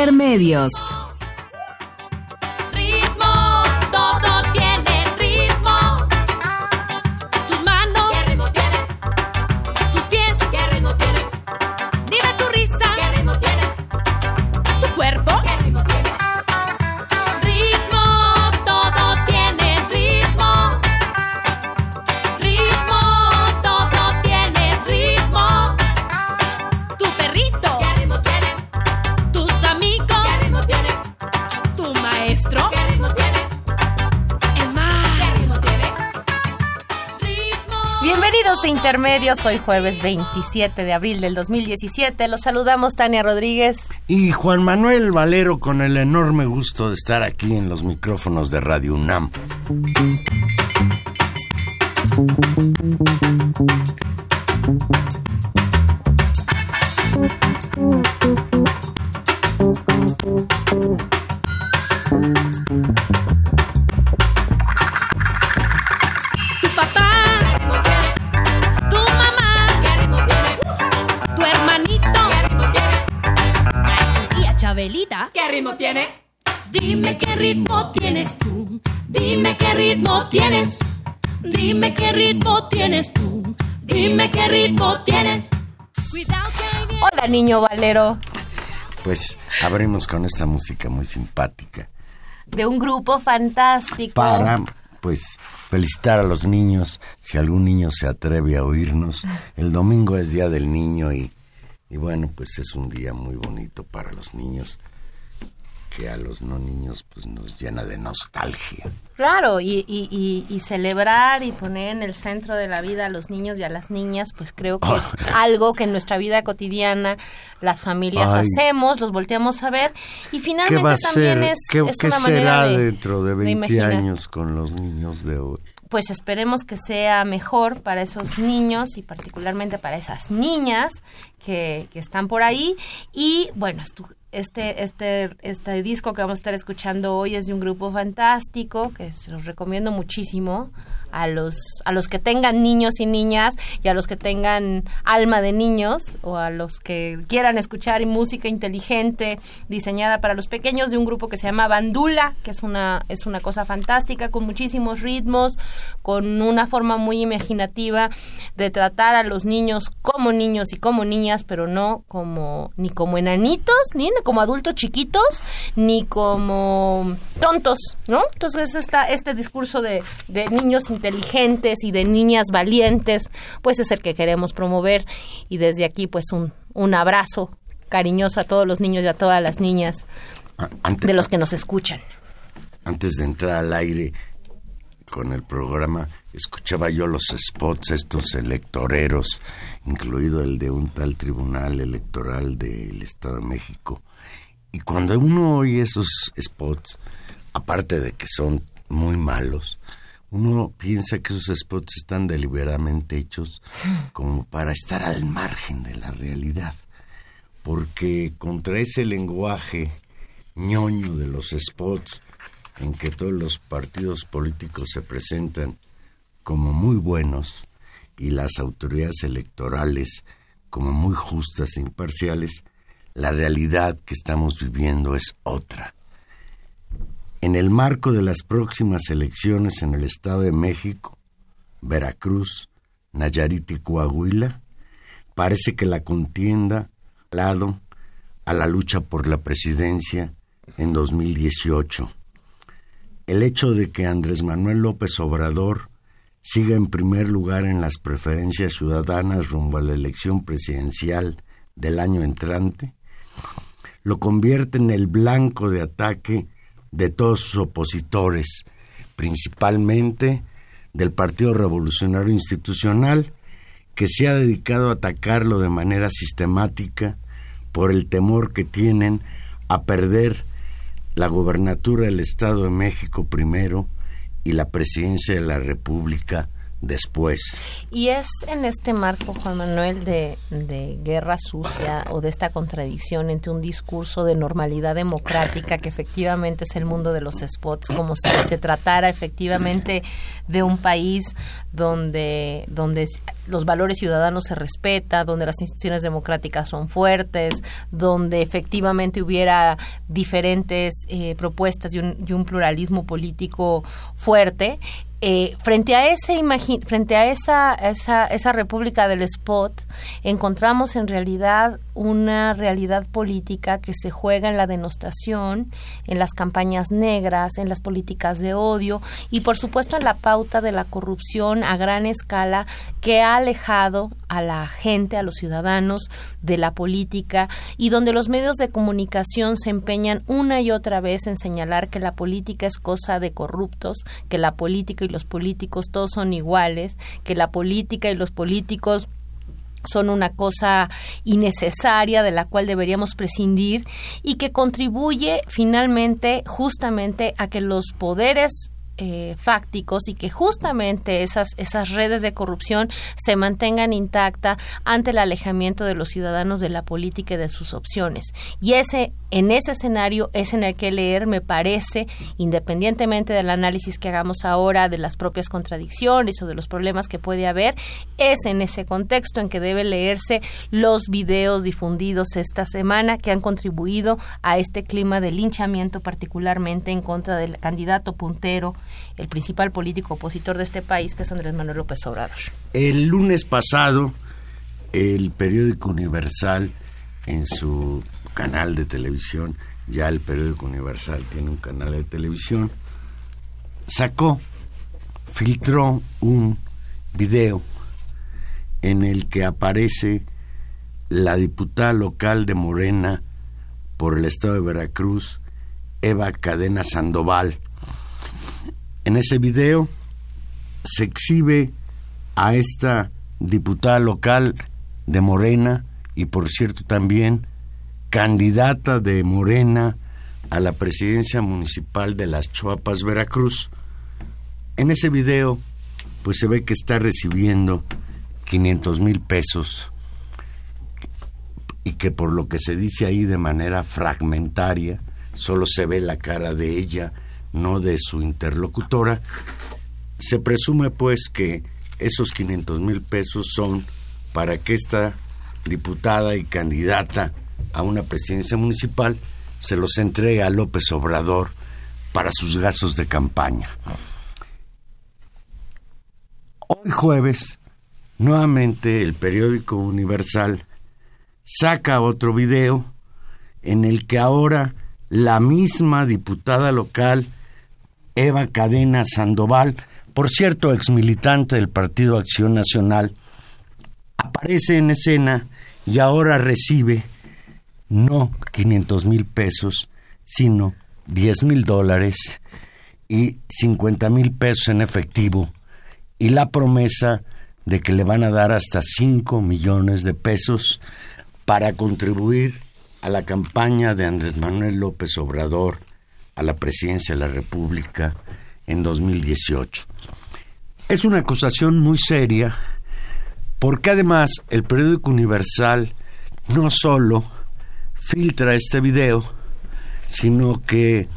Intermedios. Intermedios, hoy jueves 27 de abril del 2017. Los saludamos Tania Rodríguez. Y Juan Manuel Valero con el enorme gusto de estar aquí en los micrófonos de Radio UNAM. Ritmo tiene? Dime qué ritmo tienes tú. Dime qué ritmo tienes. Dime qué ritmo tienes tú. Dime qué ritmo tienes. Hola, niño Valero. Pues abrimos con esta música muy simpática. De un grupo fantástico. Para, pues, felicitar a los niños. Si algún niño se atreve a oírnos. El domingo es Día del Niño y y bueno, pues es un día muy bonito para los niños que a los no niños pues nos llena de nostalgia. Claro, y, y, y, celebrar y poner en el centro de la vida a los niños y a las niñas, pues creo que es algo que en nuestra vida cotidiana las familias hacemos, los volteamos a ver y finalmente también es, ¿Qué, es ¿qué será dentro de 20 años con los niños de hoy? pues esperemos que sea mejor para esos niños y particularmente para esas niñas que, que están por ahí. Y bueno, este, este, este disco que vamos a estar escuchando hoy es de un grupo fantástico que se los recomiendo muchísimo a los, a los que tengan niños y niñas y a los que tengan alma de niños o a los que quieran escuchar música inteligente diseñada para los pequeños de un grupo que se llama Bandula, que es una, es una cosa fantástica con muchísimos ritmos, con una forma muy imaginativa de tratar a los niños como niños y como niñas, pero no como ni como enanitos, ni como adultos chiquitos, ni como tontos, ¿no? Entonces está este discurso de, de niños inteligentes y de niñas valientes, pues es el que queremos promover y desde aquí pues un, un abrazo cariñoso a todos los niños y a todas las niñas de los que nos escuchan. Antes de entrar al aire con el programa, escuchaba yo los spots estos electoreros, incluido el de un tal tribunal electoral del Estado de México. Y cuando uno oye esos spots, aparte de que son muy malos, uno piensa que esos spots están deliberadamente hechos como para estar al margen de la realidad, porque contra ese lenguaje ñoño de los spots en que todos los partidos políticos se presentan como muy buenos y las autoridades electorales como muy justas e imparciales, la realidad que estamos viviendo es otra en el marco de las próximas elecciones en el Estado de México, Veracruz, Nayarit y Coahuila, parece que la contienda lado a la lucha por la presidencia en 2018. El hecho de que Andrés Manuel López Obrador siga en primer lugar en las preferencias ciudadanas rumbo a la elección presidencial del año entrante, lo convierte en el blanco de ataque de todos sus opositores, principalmente del Partido Revolucionario Institucional, que se ha dedicado a atacarlo de manera sistemática por el temor que tienen a perder la gobernatura del Estado de México primero y la presidencia de la República después. Y es en este marco, Juan Manuel, de, de, guerra sucia o de esta contradicción entre un discurso de normalidad democrática, que efectivamente es el mundo de los spots, como si se tratara efectivamente de un país donde, donde los valores ciudadanos se respetan, donde las instituciones democráticas son fuertes, donde efectivamente hubiera diferentes eh, propuestas y un, y un pluralismo político fuerte eh, frente a ese frente a esa, esa, esa república del spot encontramos en realidad una realidad política que se juega en la denostación, en las campañas negras, en las políticas de odio y por supuesto en la pauta de la corrupción a gran escala que ha alejado a la gente, a los ciudadanos de la política y donde los medios de comunicación se empeñan una y otra vez en señalar que la política es cosa de corruptos, que la política y los políticos todos son iguales, que la política y los políticos son una cosa innecesaria de la cual deberíamos prescindir y que contribuye finalmente justamente a que los poderes eh, fácticos y que justamente esas, esas redes de corrupción se mantengan intactas ante el alejamiento de los ciudadanos de la política y de sus opciones. Y ese, en ese escenario es en el que leer, me parece, independientemente del análisis que hagamos ahora de las propias contradicciones o de los problemas que puede haber, es en ese contexto en que debe leerse los videos difundidos esta semana que han contribuido a este clima de linchamiento particularmente en contra del candidato puntero el principal político opositor de este país, que es Andrés Manuel López Obrador. El lunes pasado, el periódico Universal, en su canal de televisión, ya el periódico Universal tiene un canal de televisión, sacó, filtró un video en el que aparece la diputada local de Morena por el estado de Veracruz, Eva Cadena Sandoval, en ese video se exhibe a esta diputada local de Morena y por cierto también candidata de Morena a la presidencia municipal de las Chuapas, Veracruz. En ese video pues se ve que está recibiendo 500 mil pesos y que por lo que se dice ahí de manera fragmentaria solo se ve la cara de ella no de su interlocutora. Se presume pues que esos 500 mil pesos son para que esta diputada y candidata a una presidencia municipal se los entregue a López Obrador para sus gastos de campaña. Hoy jueves, nuevamente el periódico Universal saca otro video en el que ahora la misma diputada local Eva Cadena Sandoval, por cierto, exmilitante del Partido Acción Nacional, aparece en escena y ahora recibe no 500 mil pesos, sino 10 mil dólares y 50 mil pesos en efectivo y la promesa de que le van a dar hasta 5 millones de pesos para contribuir a la campaña de Andrés Manuel López Obrador a la presidencia de la República en 2018. Es una acusación muy seria porque además el periódico Universal no solo filtra este video, sino que,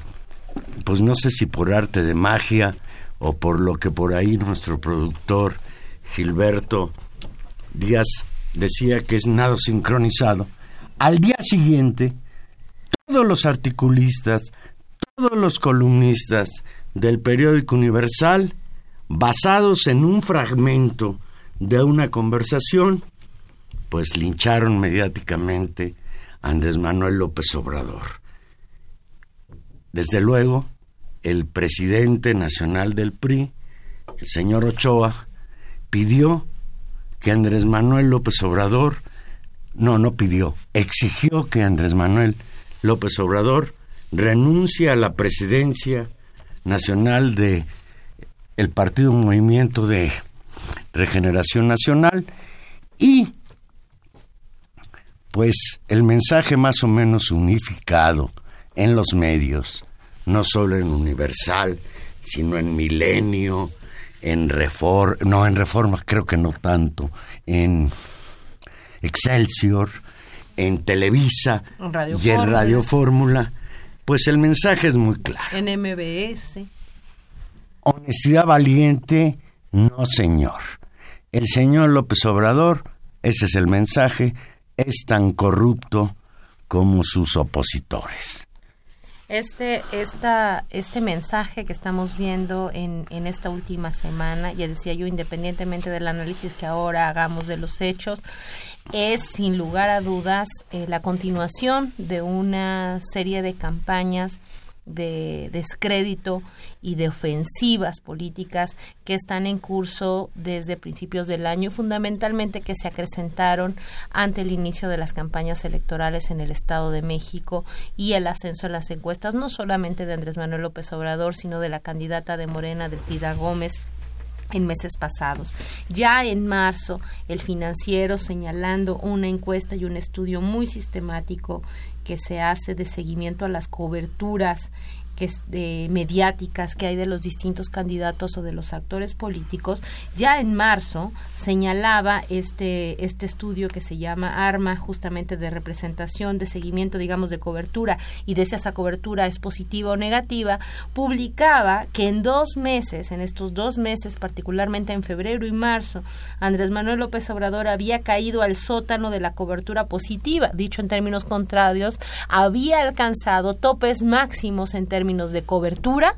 pues no sé si por arte de magia o por lo que por ahí nuestro productor Gilberto Díaz decía que es nada sincronizado, al día siguiente todos los articulistas todos los columnistas del periódico Universal, basados en un fragmento de una conversación, pues lincharon mediáticamente Andrés Manuel López Obrador. Desde luego, el presidente nacional del PRI, el señor Ochoa, pidió que Andrés Manuel López Obrador, no, no pidió, exigió que Andrés Manuel López Obrador renuncia a la presidencia nacional de el Partido Movimiento de Regeneración Nacional y pues el mensaje más o menos unificado en los medios, no solo en Universal, sino en Milenio, en Reforma, no en Reforma creo que no tanto, en Excelsior, en Televisa y en Radio Fórmula, pues el mensaje es muy claro. En MBS. Honestidad valiente, no señor. El señor López Obrador, ese es el mensaje, es tan corrupto como sus opositores. Este, esta, este mensaje que estamos viendo en, en esta última semana, ya decía yo, independientemente del análisis que ahora hagamos de los hechos, es sin lugar a dudas eh, la continuación de una serie de campañas de descrédito y de ofensivas políticas que están en curso desde principios del año y fundamentalmente que se acrecentaron ante el inicio de las campañas electorales en el Estado de México y el ascenso en las encuestas no solamente de Andrés Manuel López Obrador, sino de la candidata de Morena, de Tida Gómez, en meses pasados. Ya en marzo, el financiero señalando una encuesta y un estudio muy sistemático que se hace de seguimiento a las coberturas mediáticas que hay de los distintos candidatos o de los actores políticos, ya en marzo señalaba este, este estudio que se llama ARMA, justamente de representación, de seguimiento, digamos, de cobertura, y de si esa cobertura es positiva o negativa, publicaba que en dos meses, en estos dos meses, particularmente en febrero y marzo, Andrés Manuel López Obrador había caído al sótano de la cobertura positiva, dicho en términos contrarios, había alcanzado topes máximos en términos de cobertura,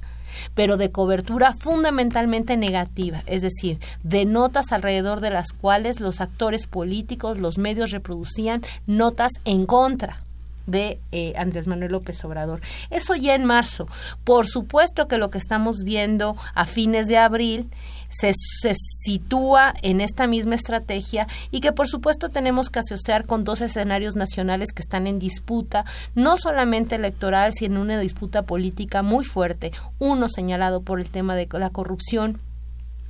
pero de cobertura fundamentalmente negativa, es decir, de notas alrededor de las cuales los actores políticos, los medios reproducían notas en contra de eh, Andrés Manuel López Obrador. Eso ya en marzo. Por supuesto que lo que estamos viendo a fines de abril se, sitúa en esta misma estrategia y que por supuesto tenemos que asociar con dos escenarios nacionales que están en disputa, no solamente electoral, sino una disputa política muy fuerte, uno señalado por el tema de la corrupción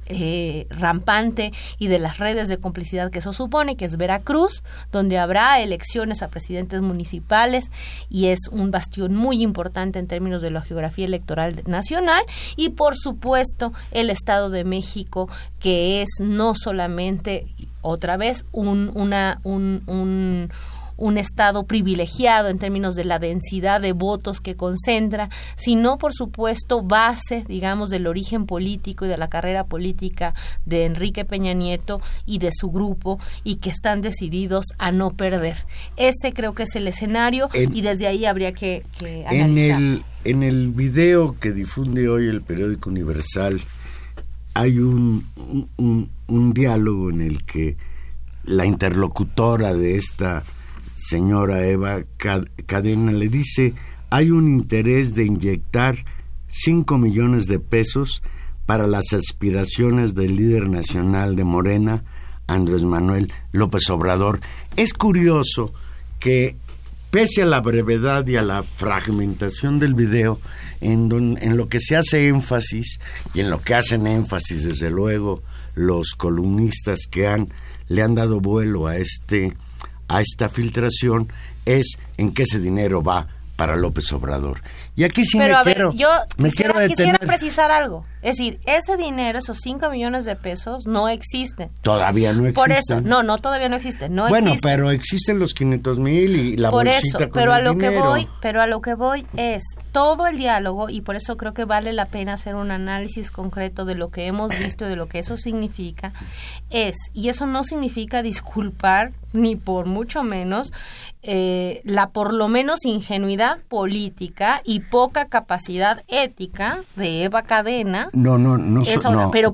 eh, rampante y de las redes de complicidad que eso supone, que es Veracruz, donde habrá elecciones a presidentes municipales y es un bastión muy importante en términos de la geografía electoral nacional, y por supuesto el Estado de México, que es no solamente otra vez un, una, un, un un estado privilegiado en términos de la densidad de votos que concentra, sino por supuesto base, digamos, del origen político y de la carrera política de Enrique Peña Nieto y de su grupo y que están decididos a no perder. Ese creo que es el escenario y desde ahí habría que, analizar. En el, en el video que difunde hoy el periódico Universal hay un, un, un diálogo en el que la interlocutora de esta señora Eva Cadena le dice, hay un interés de inyectar 5 millones de pesos para las aspiraciones del líder nacional de Morena, Andrés Manuel López Obrador. Es curioso que, pese a la brevedad y a la fragmentación del video, en, en lo que se hace énfasis, y en lo que hacen énfasis, desde luego, los columnistas que han, le han dado vuelo a este a esta filtración es en qué ese dinero va para López Obrador. Y aquí sí me quiero, yo quisiera, precisar algo. Es decir, ese dinero, esos 5 millones de pesos, no existen. Todavía no existen. Por eso, no, no, todavía no existen. No bueno, pero existen los 500 mil y la por bolsita eso, pero a lo que voy, pero a lo que voy es todo el diálogo y por eso creo que vale la pena hacer un análisis concreto de lo que hemos visto y de lo que eso significa es y eso no significa disculpar ni por mucho menos eh, la por lo menos ingenuidad política y poca capacidad ética de Eva Cadena. No, no, no, no. Pero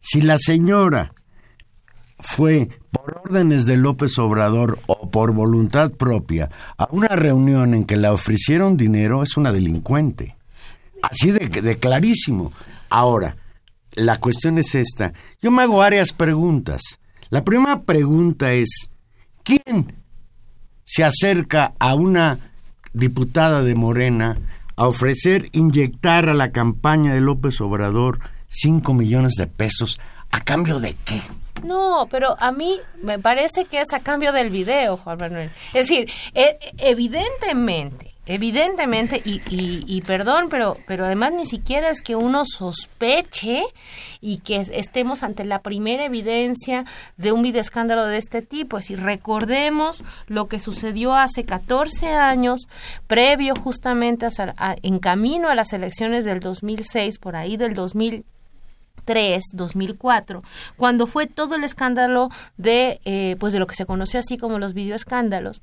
Si la señora fue por órdenes de López Obrador o por voluntad propia a una reunión en que le ofrecieron dinero, es una delincuente. Así de, de clarísimo. Ahora, la cuestión es esta. Yo me hago varias preguntas. La primera pregunta es, ¿quién se acerca a una diputada de Morena a ofrecer inyectar a la campaña de López Obrador 5 millones de pesos. ¿A cambio de qué? No, pero a mí me parece que es a cambio del video, Juan Manuel. Es decir, e- evidentemente, evidentemente, y, y, y perdón, pero, pero además ni siquiera es que uno sospeche y que estemos ante la primera evidencia de un videoescándalo de este tipo. Es decir, recordemos lo que sucedió hace 14 años, previo justamente a, en camino a las elecciones del 2006, por ahí del 2000 2003, 2004, cuando fue todo el escándalo de, eh, pues de lo que se conoció así como los videoescándalos,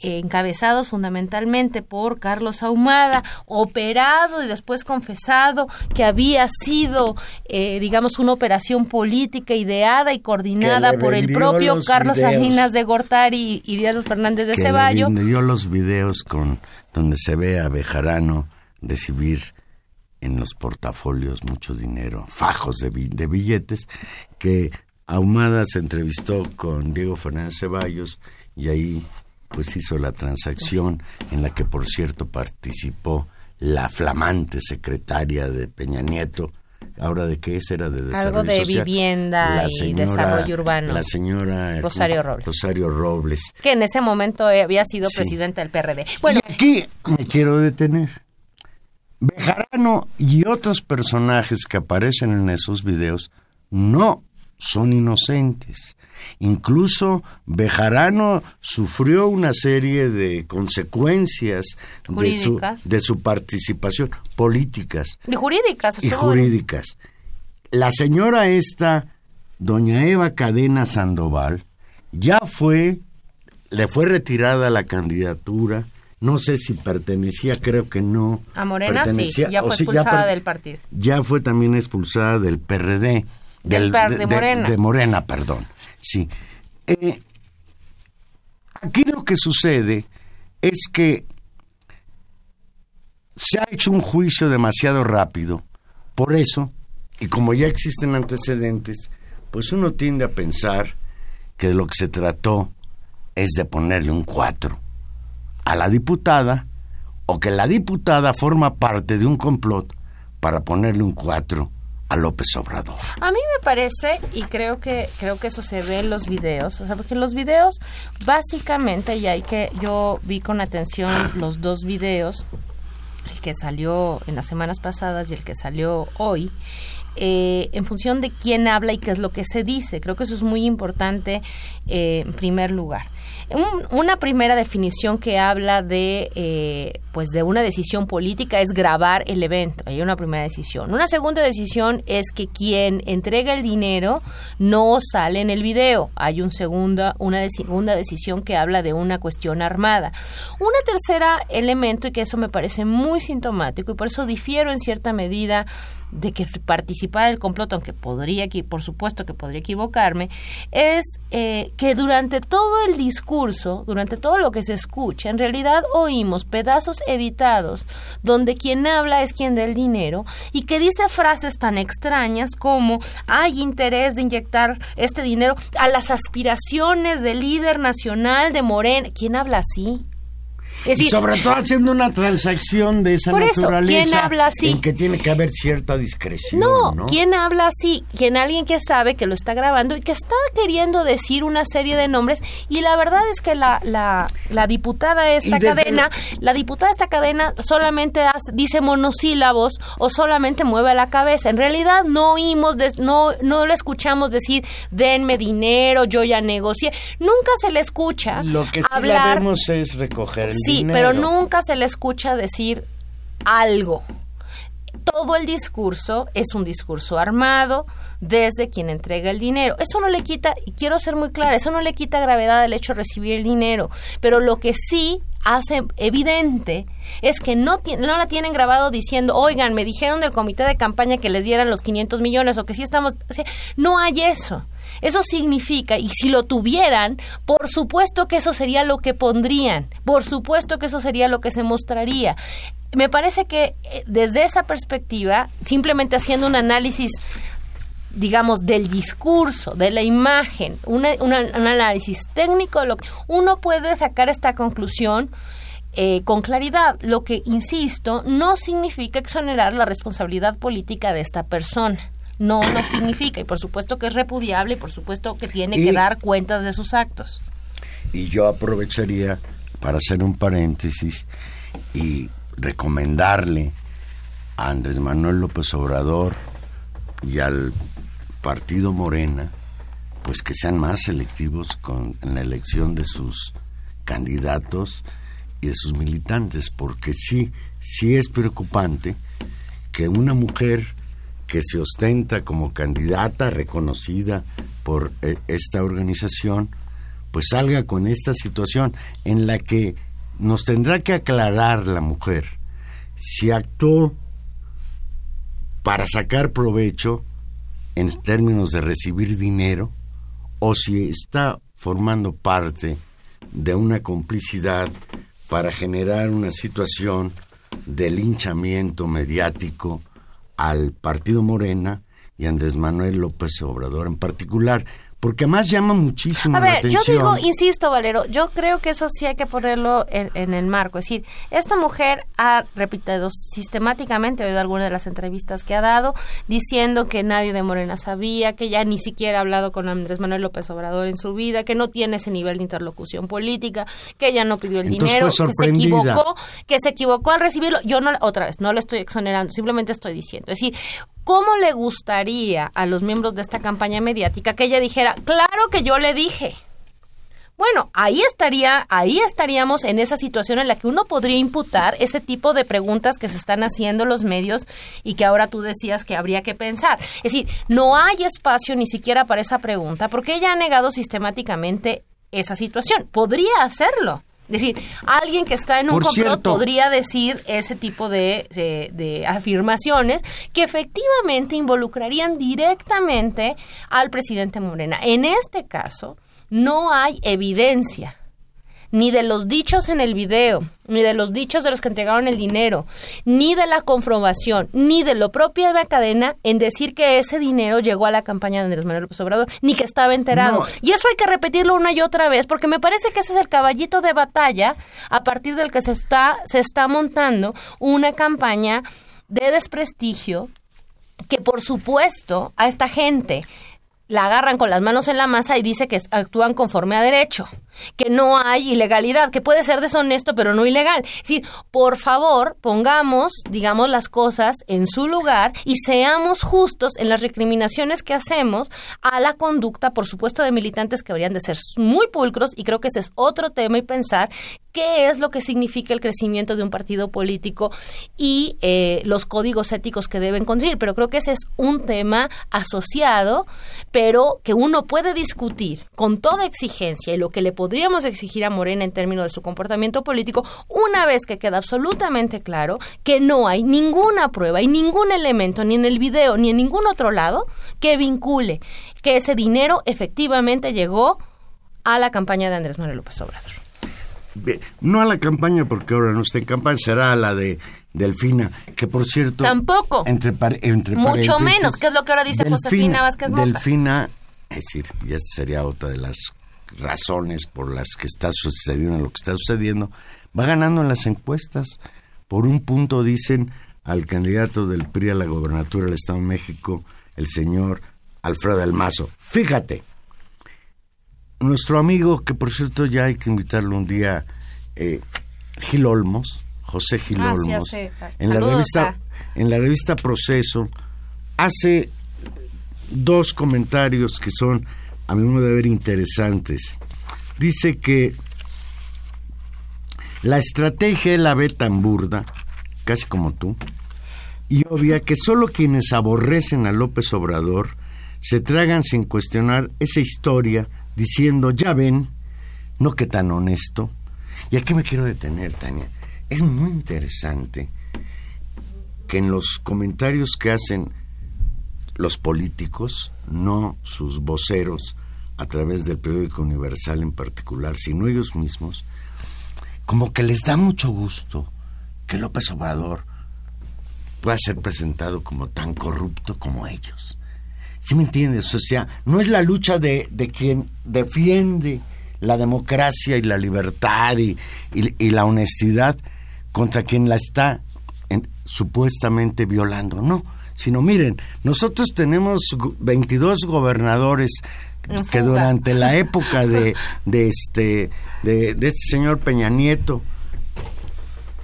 eh, encabezados fundamentalmente por Carlos Ahumada, operado y después confesado que había sido, eh, digamos, una operación política ideada y coordinada por el propio los Carlos. Salinas de Gortari y, y Díaz Fernández de que Ceballo. le dio los videos con donde se ve a Bejarano recibir en los portafolios mucho dinero, fajos de, de billetes, que Ahumada se entrevistó con Diego Fernández Ceballos y ahí pues hizo la transacción en la que por cierto participó la flamante secretaria de Peña Nieto, ahora de qué es era de desarrollo Algo de social, vivienda y desarrollo urbano. la señora Rosario Robles. Rosario Robles que en ese momento eh, había sido Sí. presidente del PRD. Bueno, y aquí me quiero detener. Bejarano y otros personajes que aparecen en esos videos no son inocentes. Incluso Bejarano sufrió una serie de consecuencias de su, de su participación políticas y jurídicas. y jurídicas. La señora esta, doña Eva Cadena Sandoval, ya fue, le fue retirada la candidatura, no sé si pertenecía, creo que no. A Morena sí, pertenecía- ya o fue sí, expulsada per- del partido. Ya fue también expulsada del PRD. Del de Morena. de Morena, perdón. Sí. Eh, aquí lo que sucede es que se ha hecho un juicio demasiado rápido. Por eso, y como ya existen antecedentes, pues uno tiende a pensar que de lo que se trató es de ponerle un 4 a la diputada o que la diputada forma parte de un complot para ponerle un 4 a López Obrador. A mí me parece, y creo que, creo que eso se ve en los videos, o sea, porque en los videos, básicamente, y hay que, yo vi con atención los dos videos, el que salió en las semanas pasadas y el que salió hoy, eh, en función de quién habla y qué es lo que se dice. Creo que eso es muy importante eh, en primer lugar. Un- una primera definición que habla de eh, pues de una decisión política es grabar el evento. Hay una primera decisión. Una segunda decisión es que quien entrega el dinero no sale en el video. Hay un segunda, una segunda decisión que habla de una cuestión armada. Una tercera elemento, y que eso me parece muy sintomático, y por eso difiero en cierta medida de que participara el complot, aunque podría, por supuesto que podría equivocarme, es eh, que durante todo el discurso, durante todo lo que se escucha, en realidad oímos pedazos editados donde quien habla es quien da el dinero y que dice frases tan extrañas como hay interés de inyectar este dinero a las aspiraciones del líder nacional de Morena. ¿Quién habla así? Es decir, sobre todo haciendo una transacción de esa Por eso, naturaleza ¿quién habla así? en que tiene que haber cierta discreción. No, No, ¿quién habla así? ¿Quién alguien que sabe que lo está grabando y que está queriendo decir una serie de nombres? Y la verdad es que la, la, la diputada de esta cadena, la diputada de esta cadena solamente hace- dice monosílabos o solamente mueve la cabeza. En realidad no oímos, de- no, no le escuchamos decir denme dinero, yo ya negocié. Nunca se le escucha Lo que sí hablar. la vemos es recoger el Sí, pero nunca se le escucha decir algo. Todo el discurso es un discurso armado desde quien entrega el dinero. Eso no le quita, y quiero ser muy clara, eso no le quita gravedad al hecho de recibir el dinero, pero lo que sí hace evidente es que no, no la tienen grabado diciendo, oigan, me dijeron del comité de campaña que les dieran los 500 millones o que sí estamos... o sea, no hay eso. Eso significa, y si lo tuvieran, por supuesto que eso sería lo que pondrían, por supuesto que eso sería lo que se mostraría. Me parece que eh, desde esa perspectiva, simplemente haciendo un análisis digamos, del discurso, de la imagen, una- un análisis técnico, lo que uno puede sacar esta conclusión eh, con claridad. Lo que, insisto, no significa exonerar la responsabilidad política de esta persona. No lo significa. Y por supuesto que es repudiable y por supuesto que tiene que dar cuentas de sus actos. Y yo aprovecharía para hacer un paréntesis y recomendarle a Andrés Manuel López Obrador y al partido Morena, pues que sean más selectivos con, en la elección de sus candidatos y de sus militantes, porque sí, sí es preocupante que una mujer que se ostenta como candidata reconocida por eh, esta organización, pues salga con esta situación en la que nos tendrá que aclarar la mujer si actuó para sacar provecho en términos de recibir dinero o si está formando parte de una complicidad para generar una situación de linchamiento mediático al partido Morena y Andrés Manuel López Obrador en particular, porque además llama muchísimo A la ver, yo atención. digo, insisto, Valero, yo creo que eso sí hay que ponerlo en, en el marco. Es decir, esta mujer ha repetido sistemáticamente, he oído algunas de las entrevistas que ha dado, diciendo que nadie de Morena sabía, que ya ni siquiera ha hablado con Andrés Manuel López Obrador en su vida, que no tiene ese nivel de interlocución política, que ella no pidió el Entonces dinero, que se equivocó, que se equivocó al recibirlo. Yo no, otra vez, no le estoy exonerando, simplemente estoy diciendo. Es decir, ¿cómo le gustaría a los miembros de esta campaña mediática que ella dijera, claro que yo le dije? Bueno, ahí estaría, ahí estaríamos en esa situación en la que uno podría imputar ese tipo de preguntas que se están haciendo los medios y que ahora tú decías que habría que pensar. Es decir, no hay espacio ni siquiera para esa pregunta porque ella ha negado sistemáticamente esa situación. Podría hacerlo. Es decir, alguien que está en un Por complot cierto. podría decir ese tipo de, de- de afirmaciones que efectivamente involucrarían directamente al presidente Morena. En este caso, no hay evidencia ni de los dichos en el video, ni de los dichos de los que entregaron el dinero, ni de la comprobación, ni de lo propio de la cadena en decir que ese dinero llegó a la campaña de Andrés Manuel López Obrador, ni que estaba enterado. No. Y eso hay que repetirlo una y otra vez, porque me parece que ese es el caballito de batalla a partir del que se está, se está montando una campaña de desprestigio que por supuesto a esta gente la agarran con las manos en la masa y dice que actúan conforme a derecho, que no hay ilegalidad, que puede ser deshonesto pero no ilegal. Es decir, por favor, pongamos, digamos, las cosas en su lugar y seamos justos en las recriminaciones que hacemos a la conducta, por supuesto, de militantes que deberían de ser muy pulcros y creo que ese es otro tema y pensar qué es lo que significa el crecimiento de un partido político y eh, los códigos éticos que deben construir. Pero creo que ese es un tema asociado, pero que uno puede discutir con toda exigencia y lo que le podríamos exigir a Morena en términos de su comportamiento político, una vez que queda absolutamente claro que no hay ninguna prueba y ningún elemento, ni en el video ni en ningún otro lado, que vincule que ese dinero efectivamente llegó a la campaña de Andrés Manuel López Obrador. No a la campaña, porque ahora no está en campaña, será a la de Delfina, que por cierto... Tampoco. Entre, entre Mucho menos, que es lo que ahora dice Josefina Vázquez Mota. Delfina, es decir, y esta sería otra de las razones por las que está sucediendo lo que está sucediendo, va ganando en las encuestas. Por un punto dicen al candidato del PRI a la gobernatura del Estado de México, el señor Alfredo del Mazo. Fíjate, nuestro amigo, que por cierto ya hay que invitarlo un día, eh, Gil Olmos, José Gil Ah, Olmos, en la revista, a- en la revista Proceso, hace dos comentarios que son, a mi modo de ver, interesantes. Dice que la estrategia él la ve tan burda, casi como tú, y obvia que solo quienes aborrecen a López Obrador se tragan sin cuestionar esa historia diciendo, ya ven, no que tan honesto. Y aquí me quiero detener, Tania. Es muy interesante que en los comentarios que hacen los políticos, no sus voceros, a través del periódico Universal en particular, sino ellos mismos, como que les da mucho gusto que López Obrador pueda ser presentado como tan corrupto como ellos. ¿Sí me entiendes? O sea, no es la lucha de, de quien defiende la democracia y la libertad y, y, la honestidad contra quien la está supuestamente violando. No, sino miren, nosotros tenemos 22 gobernadores que durante la época de, de este de, de, este señor Peña Nieto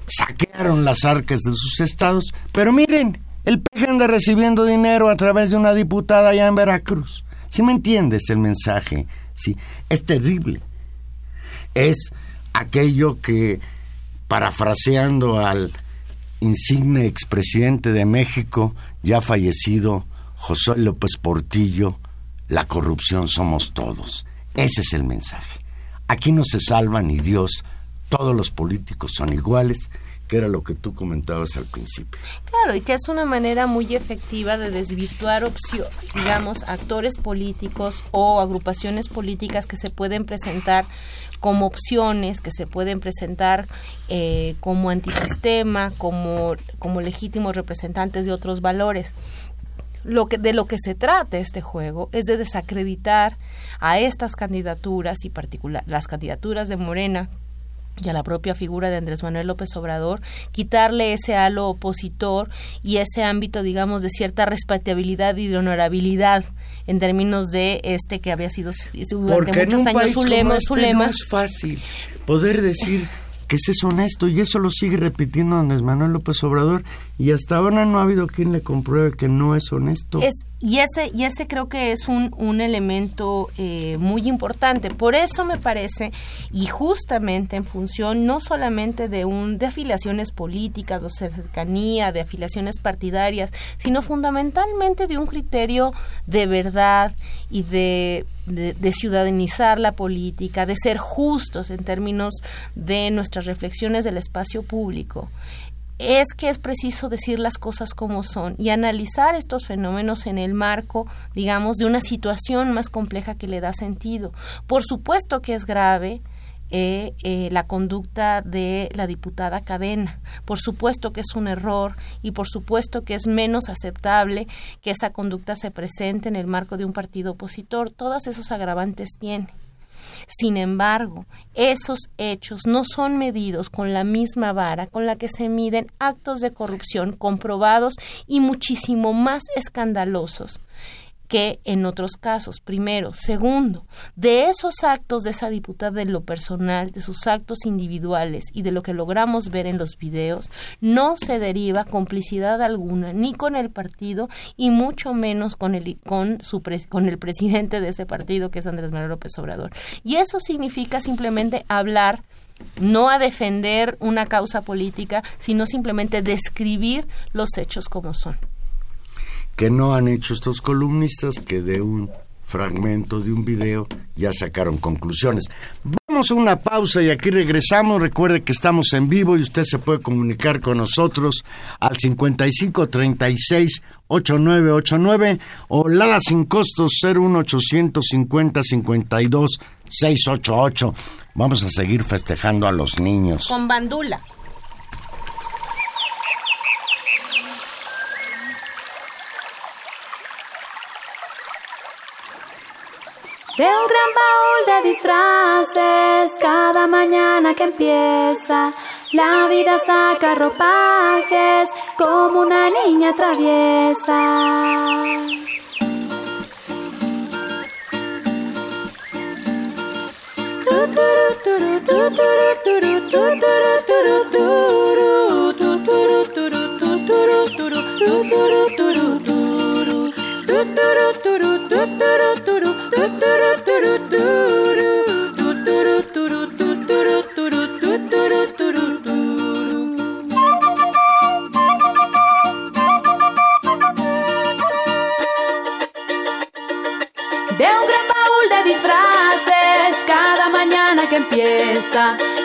saquearon las arcas de sus estados, pero miren, el PG anda recibiendo dinero a través de una diputada allá en Veracruz. Si me entiendes el mensaje, sí, es terrible. Es aquello que, parafraseando al insigne expresidente de México, ya fallecido, José López Portillo, la corrupción somos todos. Ese es el mensaje. Aquí no se salva ni Dios, todos los políticos son iguales, que era lo que tú comentabas al principio. Claro, y que es una manera muy efectiva de desvirtuar opción, digamos, actores políticos o agrupaciones políticas que se pueden presentar como opciones, que se pueden presentar eh, como antisistema, como, como legítimos representantes de otros valores lo que de lo que se trata este juego es de desacreditar a estas candidaturas y particular las candidaturas de Morena y a la propia figura de Andrés Manuel López Obrador, quitarle ese halo opositor y ese ámbito, digamos, de cierta respetabilidad y de honorabilidad en términos de este que había sido durante muchos años su lema, este No es fácil poder decir que ese es honesto y eso lo sigue repitiendo Andrés Manuel López Obrador y hasta ahora no ha habido quien le compruebe que no es honesto. Es, y, ese, y ese creo que es un, un elemento eh, muy importante. Por eso me parece, y justamente en función no solamente de, un, de afiliaciones políticas, de cercanía, de afiliaciones partidarias, sino fundamentalmente de un criterio de verdad y de de, ciudadanizar la política, de ser justos en términos de nuestras reflexiones del espacio público, es que es preciso decir las cosas como son y analizar estos fenómenos en el marco, digamos, de una situación más compleja que le da sentido. Por supuesto que es grave, eh, eh, la conducta de la diputada Cadena. Por supuesto que es un error y por supuesto que es menos aceptable que esa conducta se presente en el marco de un partido opositor. Todas esos agravantes tiene. Sin embargo, esos hechos no son medidos con la misma vara con la que se miden actos de corrupción comprobados y muchísimo más escandalosos que en otros casos. Primero. Segundo, de esos actos de esa diputada de lo personal, de sus actos individuales y de lo que logramos ver en los videos, no se deriva complicidad alguna ni con el partido y mucho menos con el, con su con el presidente de ese partido que es Andrés Manuel López Obrador. Y eso significa simplemente hablar no a defender una causa política, sino simplemente describir los hechos como son que no han hecho estos columnistas que de un fragmento de un video ya sacaron conclusiones. Vamos a una pausa y aquí regresamos. Recuerde que estamos en vivo y usted se puede comunicar con nosotros al 55 36 8989 o Lada sin costos 01850 52 688. Vamos a seguir festejando a los niños. Con bandula. De un gran baúl de disfraces, cada mañana que empieza, la vida saca ropajes como una niña traviesa.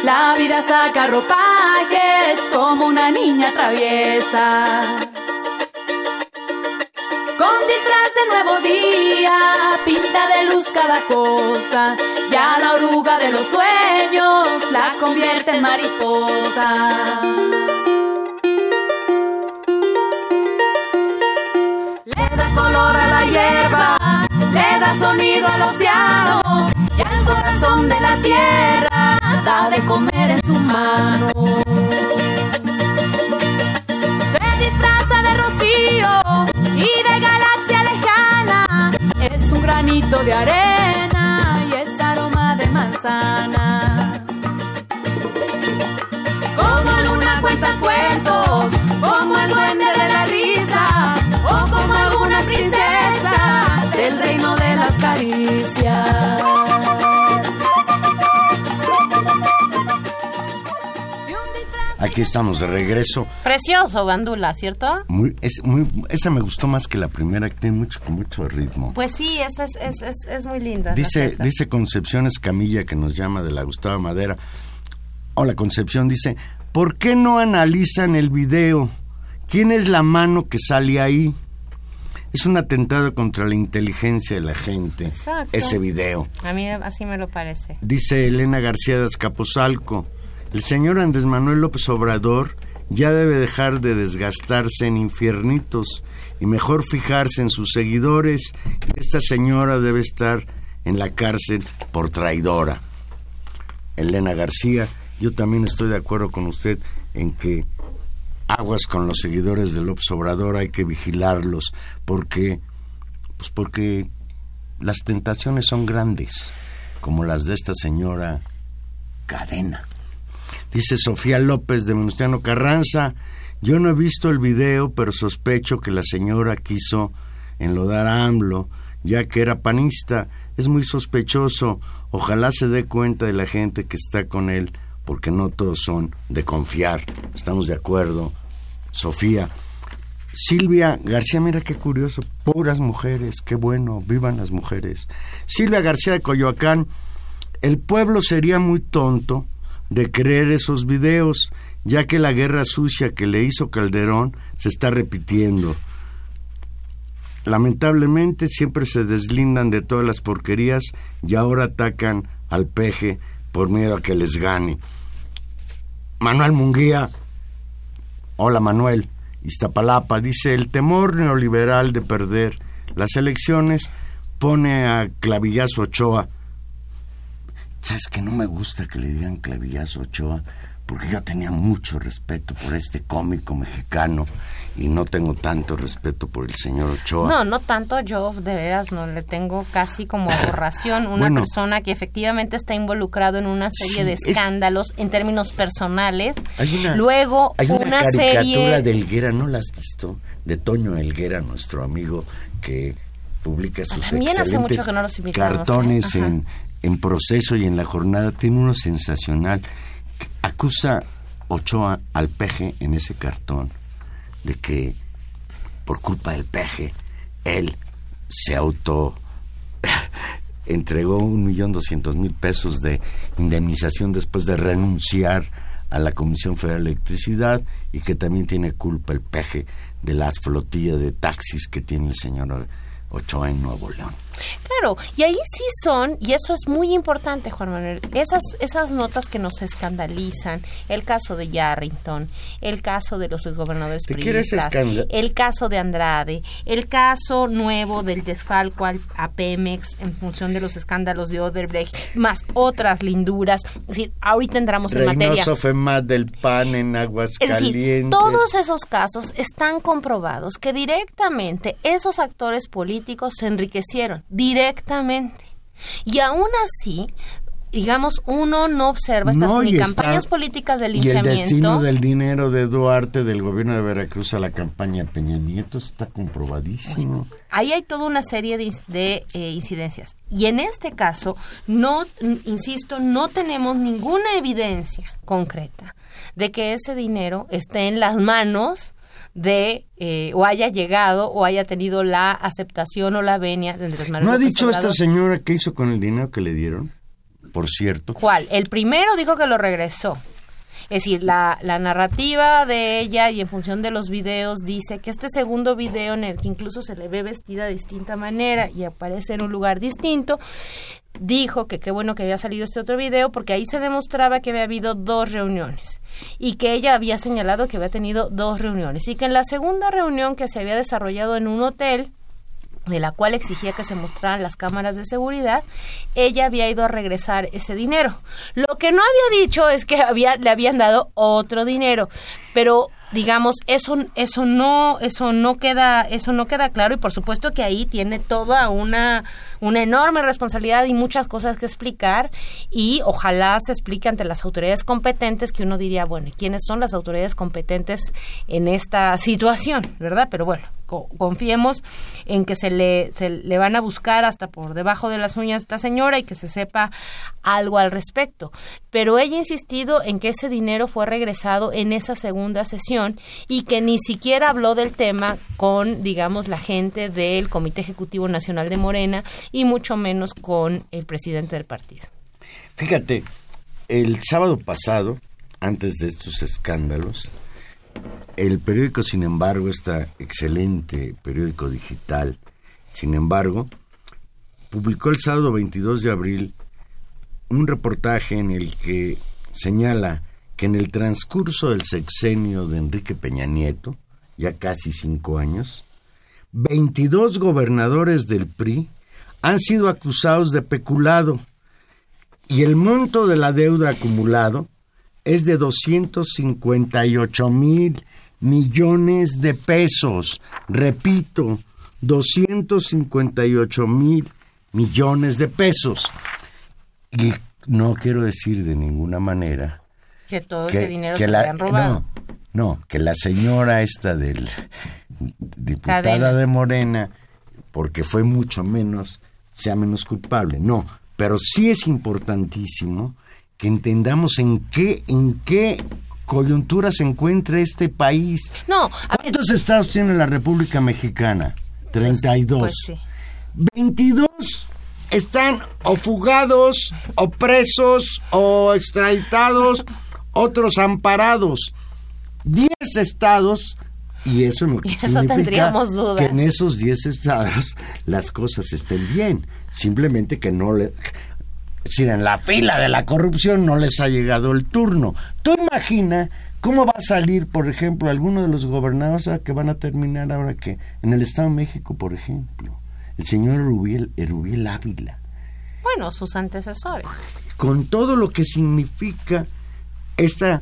La vida saca ropajes como una niña traviesa. Con disfraz de nuevo día, pinta de luz cada cosa, ya la oruga de los sueños la convierte en mariposa. Le da color a la hierba le da sonido al océano y al corazón de la tierra da de comer en su mano. Granito de arena y es aroma de manzana. Como luna cuenta cuentos, como el duende de la risa, o como alguna princesa del reino de las caricias. Aquí estamos de regreso. Precioso, Bandula, ¿cierto? Muy, es muy, esta me gustó más que la primera, que tiene mucho, mucho ritmo. Pues sí, es, es, es, es muy linda. Dice, dice Concepción Escamilla, que nos llama de la Gustavo Madera. Hola, Concepción, dice, ¿por qué no analizan el video? ¿Quién es la mano que sale ahí? Es un atentado contra la inteligencia de la gente, Exacto. ese video. A mí así me lo parece. Dice Elena García de Azcapotzalco, el señor Andrés Manuel López Obrador ya debe dejar de desgastarse en infiernitos y mejor fijarse en sus seguidores. Esta señora debe estar en la cárcel por traidora. Elena García, yo también estoy de acuerdo con usted en que aguas con los seguidores de López Obrador, hay que vigilarlos porque pues porque las tentaciones son grandes, como las de esta señora Cadena. Dice Sofía López de Venustiano Carranza, yo no he visto el video, pero sospecho que la señora quiso enlodar a AMLO, ya que era panista. Es muy sospechoso. Ojalá se dé cuenta de la gente que está con él, porque no todos son de confiar. Estamos de acuerdo. Sofía. Silvia García, mira qué curioso, puras mujeres, qué bueno, vivan las mujeres. Silvia García de Coyoacán, el pueblo sería muy tonto de creer esos videos, ya que la guerra sucia que le hizo Calderón se está repitiendo. Lamentablemente siempre se deslindan de todas las porquerías y ahora atacan al peje por miedo a que les gane. Manuel Munguía, hola Manuel, Iztapalapa, dice el temor neoliberal de perder las elecciones pone a Clavillazo Ochoa. ¿Sabes que no me gusta que le digan Clavillazo Ochoa? Porque yo tenía mucho respeto por este cómico mexicano y no tengo tanto respeto por el señor Ochoa. No, no tanto yo, de veras, no le tengo casi como aberración. Una Bueno. persona que efectivamente está involucrado en una serie Sí, de es- escándalos en términos personales. Hay una, Luego, hay una, una, caricatura serie... de Helguera, ¿no la has visto? De Toño Helguera, nuestro amigo que publica sus También hace excelentes mucho que no los invitamos, cartones ¿eh? Ajá. en, en proceso y en la jornada. Tiene uno sensacional. Acusa Ochoa al peje en ese cartón de que por culpa del peje él se auto entregó un millón doscientos mil pesos de indemnización después de renunciar a la Comisión Federal de Electricidad y que también tiene culpa el peje de las flotillas de taxis que tiene el señor Ochoa en Nuevo León. Claro, y ahí sí son, y eso es muy importante, Juan Manuel, esas, esas notas que nos escandalizan, el caso de Yarrington, el caso de los gobernadores ¿Te quieres priistas, el caso de Andrade, el caso nuevo del desfalco al- a Pemex en función de los escándalos de Odebrecht, más otras linduras, es decir, ahorita entramos en materia. Reynoso Femat del PAN en Es Aguascalientes. decir, todos esos casos están comprobados que directamente esos actores políticos se enriquecieron, directamente. Y aún así, digamos, uno no observa estas No, ni está- campañas políticas de Y el destino linchamiento. del dinero de Duarte del gobierno de Veracruz a la campaña Peña Nieto está comprobadísimo. Ahí hay toda una serie de, de, eh, incidencias. Y en este caso, no, insisto, no tenemos ninguna evidencia concreta de que ese dinero esté en las manos de eh, o haya llegado o haya tenido la aceptación o la venia de Andrés Manuel ¿No ha dicho esta señora qué hizo con el dinero que le dieron? Por cierto. ¿Cuál? El primero dijo que lo regresó. Es decir, la, la narrativa de ella y en función de los videos dice que este segundo video en el que incluso se le ve vestida de distinta manera y aparece en un lugar distinto, dijo que qué bueno que había salido este otro video porque ahí se demostraba que había habido dos reuniones y que ella había señalado que había tenido dos reuniones y que en la segunda reunión que se había desarrollado en un hotel de la cual exigía que se mostraran las cámaras de seguridad, ella había ido a regresar ese dinero. Lo que no había dicho es que había, le habían dado otro dinero, pero digamos eso eso no eso no queda eso no queda claro y por supuesto que ahí tiene toda una una enorme responsabilidad y muchas cosas que explicar y ojalá se explique ante las autoridades competentes que uno diría bueno quiénes son las autoridades competentes en esta situación verdad pero bueno confiemos en que se le, se le van a buscar hasta por debajo de las uñas a esta señora y que se sepa algo al respecto. Pero ella ha insistido en que ese dinero fue regresado en esa segunda sesión y que ni siquiera habló del tema con, digamos, la gente del Comité Ejecutivo Nacional de Morena y mucho menos con el presidente del partido. Fíjate, el sábado pasado, antes de estos escándalos, el periódico, sin embargo, este excelente periódico digital, sin embargo, publicó el sábado 22 de abril un reportaje en el que señala que en el transcurso del sexenio de Enrique Peña Nieto, ya casi cinco años, 22 gobernadores del PRI han sido acusados de peculado y el monto de la deuda acumulado es de 258 mil millones de pesos. Repito, 258 mil millones de pesos. Y no quiero decir de ninguna manera que todo ese dinero se la, robado. No, no, que la señora esta del diputada de Morena, porque fue mucho menos, sea menos culpable. No, pero sí es importantísimo que entendamos en qué, en qué coyuntura se encuentra este país. No, ¿Cuántos estados tiene la República Mexicana? 32. Pues, pues sí. 22 están o fugados, o presos, o extraditados, otros amparados. 10 estados y eso no significa que en esos 10 estados las cosas estén bien. Simplemente que no le, decir, en la fila de la corrupción no les ha llegado el turno. Tú imagina cómo va a salir, por ejemplo, alguno de los gobernadores que van a terminar ahora que en el Estado de México, por ejemplo, el señor Erubiel, Ávila. Bueno, sus antecesores. Con todo lo que significa esta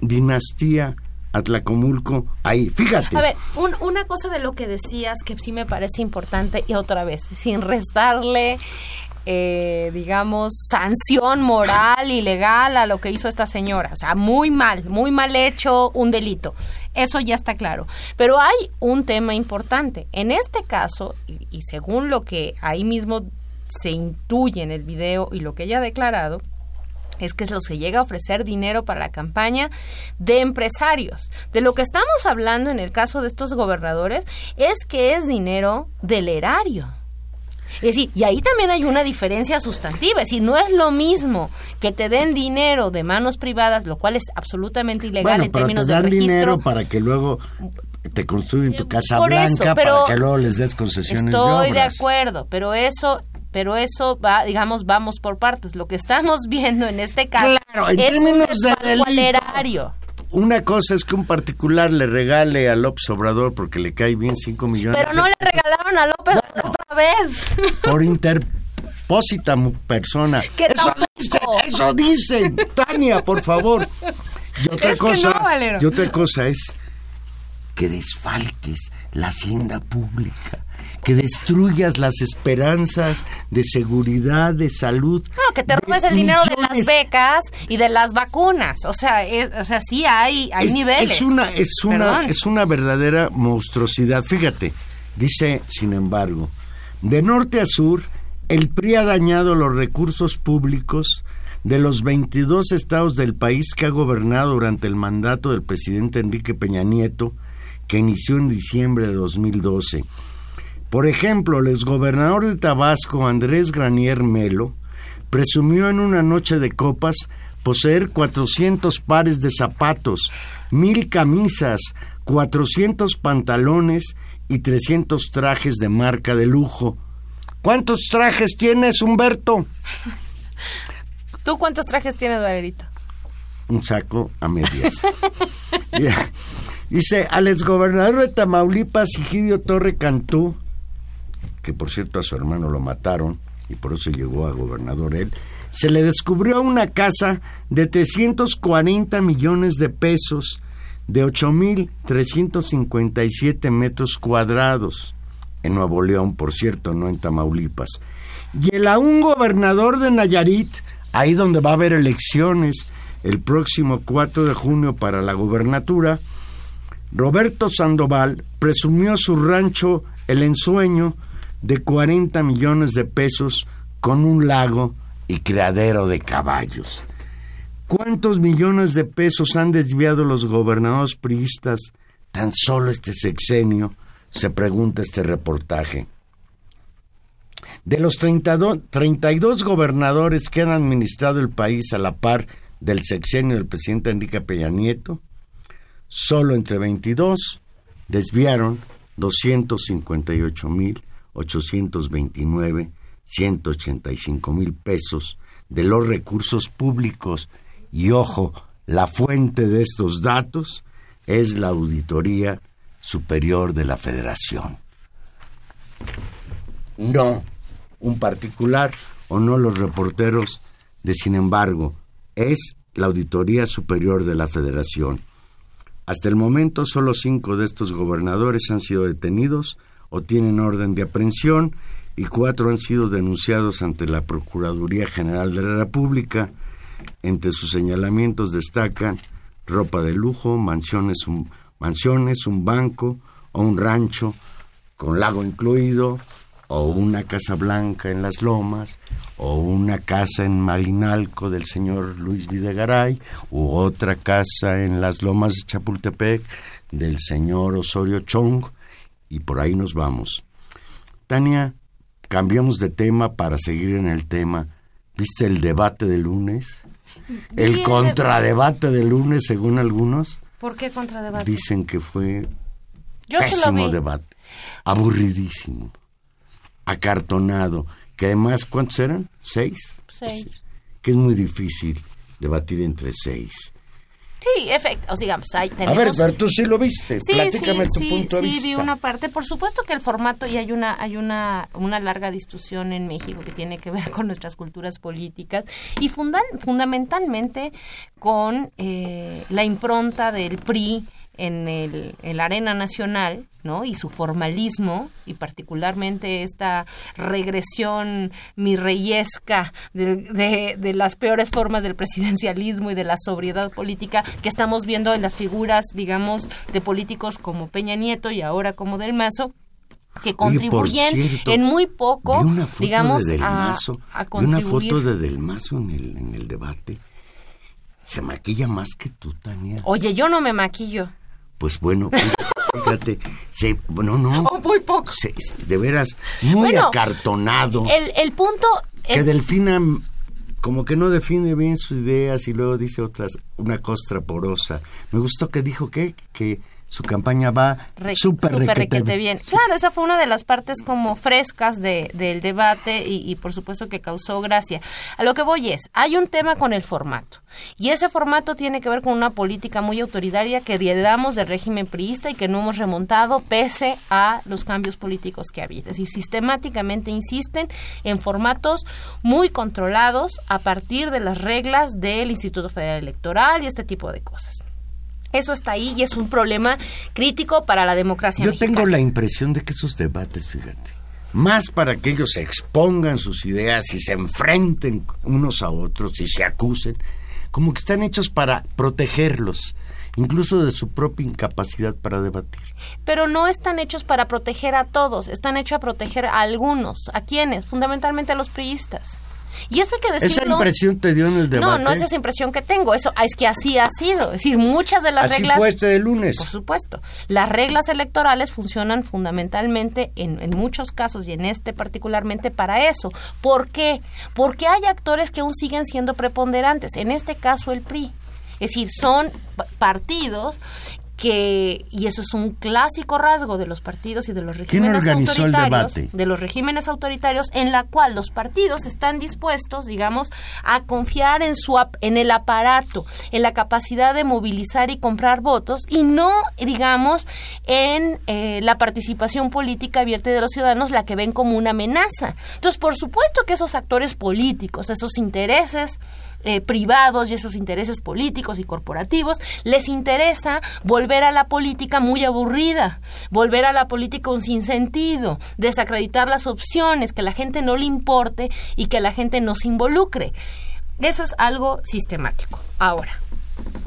dinastía Atlacomulco ahí. Fíjate. A ver, una cosa de lo que decías que sí me parece importante y otra vez, sin restarle eh, digamos, sanción moral y legal a lo que hizo esta señora. O sea, muy mal, muy mal hecho, un delito. Eso ya está claro. Pero hay un tema importante. En este caso, y, según lo que ahí mismo se intuye en el video y lo que ella ha declarado, es que se llega a ofrecer dinero para la campaña de empresarios. De lo que estamos hablando en el caso de estos gobernadores es que es dinero del erario. Es decir, y ahí también hay una diferencia sustantiva, es decir, no es lo mismo que te den dinero de manos privadas, lo cual es absolutamente ilegal en términos te dan de registro. dinero para que luego te construyen tu casa blanca para que luego les des concesiones de obras. Estoy de acuerdo, pero eso pero eso va, digamos, vamos por partes. Lo que estamos viendo en este caso es un de erario. Una cosa es que un particular le regale a López Obrador porque le cae bien 5 millones. Pero no le regalaron a López otra vez. Por interpósita persona. Eso dice, eso dice, Tania, por favor. Y otra cosa, y otra cosa es que desfalques la hacienda pública que destruyas las esperanzas de seguridad, de salud. No, que te robes el dinero de las becas y de las vacunas. O sea, es, o sea sí hay, hay niveles. Es una, es, una, es una verdadera monstruosidad. Fíjate, dice, sin embargo, de norte a sur, el PRI ha dañado los recursos públicos de los 22 estados del país que ha gobernado durante el mandato del presidente Enrique Peña Nieto, que inició en diciembre de 2012 por ejemplo, el exgobernador de Tabasco, Andrés Granier Melo, presumió en una noche de copas poseer 400 pares de zapatos, mil camisas, 400 pantalones y 300 trajes de marca de lujo. ¿Cuántos trajes tienes, Humberto? ¿Tú cuántos trajes tienes, Valerito? Un saco a medias. Dice, al exgobernador de Tamaulipas, Higidio Torre Cantú, que por cierto a su hermano lo mataron y por eso llegó a gobernador él, se le descubrió una casa de 340 millones de pesos de 8.357 metros cuadrados en Nuevo León, por cierto, no en Tamaulipas. Y el aún gobernador de Nayarit, ahí donde va a haber elecciones el próximo 4 de junio para la gobernatura, Roberto Sandoval presumió su rancho El Ensueño de 40 millones de pesos con un lago y criadero de caballos. ¿Cuántos millones de pesos han desviado los gobernadores priistas tan solo este sexenio? Se pregunta este reportaje. De los 32, 32 gobernadores que han administrado el país a la par del sexenio del presidente Enrique Peña Nieto, solo entre 22 desviaron 258.829 185 mil pesos de los recursos públicos. Y ojo, la fuente de estos datos es la Auditoría Superior de la Federación. No un particular o no los reporteros de sin embargo, es la Auditoría Superior de la Federación. Hasta el momento solo cinco de estos gobernadores han sido detenidos o tienen orden de aprehensión y cuatro han sido denunciados ante la Procuraduría General de la República. Entre sus señalamientos destacan ropa de lujo, mansiones, un, mansiones, un banco o un rancho con lago incluido, o una casa blanca en las lomas, o una casa en Marinalco del señor Luis Videgaray, u otra casa en las lomas de Chapultepec del señor Osorio Chong, y por ahí nos vamos. Tania, cambiamos de tema para seguir en el tema. ¿Viste el debate de lunes? El contradebate de lunes, según algunos. ¿Por qué contradebate? Dicen que fue Yo pésimo debate, aburridísimo, acartonado, que además, ¿cuántos eran? ¿Seis? Seis. Que es muy difícil debatir entre seis. Sí, efecto, digamos, ahí A tenemos... ver, pero tú sí lo viste, Sí, platícame sí, tu sí, punto de sí, vi una parte. Por supuesto que el formato y hay una hay una una larga discusión en México que tiene que ver con nuestras culturas políticas y fundan- fundamentalmente con eh, la impronta del PRI en, el, en la arena nacional, ¿no? Y su formalismo y particularmente esta regresión mirreyesca de, de, de las peores formas del presidencialismo y de la sobriedad política que estamos viendo en las figuras, digamos, de políticos como Peña Nieto y ahora como Del Mazo que contribuyen cierto, en muy poco, Vi una foto digamos, de Del a, Mazo, a vi una contribuir. foto de Del Mazo en el, en el debate. Se maquilla más que tú, Tania. Oye, yo no me maquillo. Pues bueno, fíjate, se, no, no, O muy poco. se- de veras, muy Bueno, acartonado. El, el punto... que el- Delfina como que no define bien sus ideas y luego dice otras, una costra porosa. Me gustó que dijo que, que su campaña va súper requete requete bien. Claro, esa fue una de las partes como frescas de, del debate y, y por supuesto que causó gracia. A lo que voy es, hay un tema con el formato y ese formato tiene que ver con una política muy autoritaria que heredamos del régimen priista y que no hemos remontado pese a los cambios políticos que ha habido. Es decir, sistemáticamente insisten en formatos muy controlados a partir de las reglas del Instituto Federal Electoral y este tipo de cosas. Eso está ahí y es un problema crítico para la democracia Yo mexicana. tengo la impresión de que esos debates, fíjate, más para que ellos expongan sus ideas y se enfrenten unos a otros y se acusen, como que están hechos para protegerlos, incluso de su propia incapacidad para debatir. Pero no están hechos para proteger a todos, están hechos a proteger a algunos. ¿A quiénes? Fundamentalmente a los priistas. Y eso hay que ¿Esa decirlo. impresión te dio en el debate? no, no es esa impresión que tengo, eso es que así ha sido. Es decir, muchas de las Así reglas fue este de lunes. Por supuesto. Las reglas electorales funcionan fundamentalmente en, en muchos casos y en este particularmente para eso. ¿Por qué? Porque hay actores que aún siguen siendo preponderantes. En este caso el PRI. Es decir, son pa- partidos que y eso es un clásico rasgo de los partidos y de los ¿Quién regímenes autoritarios, debate? de los regímenes autoritarios en la cual los partidos están dispuestos, digamos, a confiar en su en el aparato, en la capacidad de movilizar y comprar votos y no, digamos, en eh, la participación política abierta de los ciudadanos, la que ven como una amenaza. Entonces, por supuesto que esos actores políticos, esos intereses eh, privados y esos intereses políticos y corporativos, les interesa volver a la política muy aburrida, volver a la política un sinsentido, desacreditar las opciones, que la gente no le importe y que la gente no se involucre. Eso es algo sistemático. Ahora,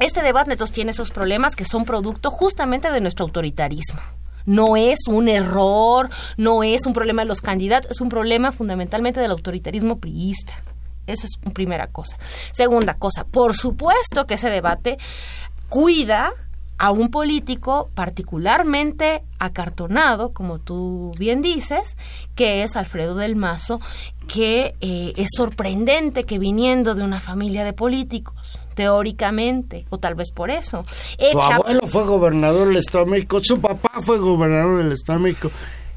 este debate entonces tiene esos problemas que son producto justamente de nuestro autoritarismo. No es un error, no es un problema de los candidatos, es un problema fundamentalmente del autoritarismo priista. Esa es una primera cosa. Segunda cosa, por supuesto que ese debate cuida a un político particularmente acartonado, como tú bien dices, que es Alfredo del Mazo, que eh, es sorprendente que viniendo de una familia de políticos, teóricamente, o tal vez por eso, Su abuelo fue gobernador del Estado de México, su papá fue gobernador del Estado de México.